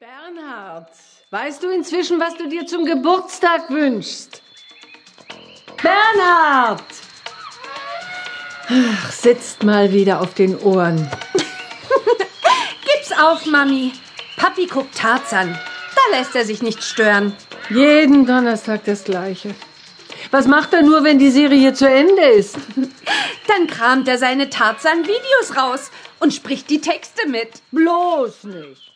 Bernhard, weißt du inzwischen, was du dir zum Geburtstag wünschst? Bernhard! Ach, sitzt mal wieder auf den Ohren. Gib's auf, Mami. Papi guckt Tarzan. Da lässt er sich nicht stören. Jeden Donnerstag das Gleiche. Was macht er nur, wenn die Serie zu Ende ist? Dann kramt er seine Tarzan-Videos raus und spricht die Texte mit. Bloß nicht.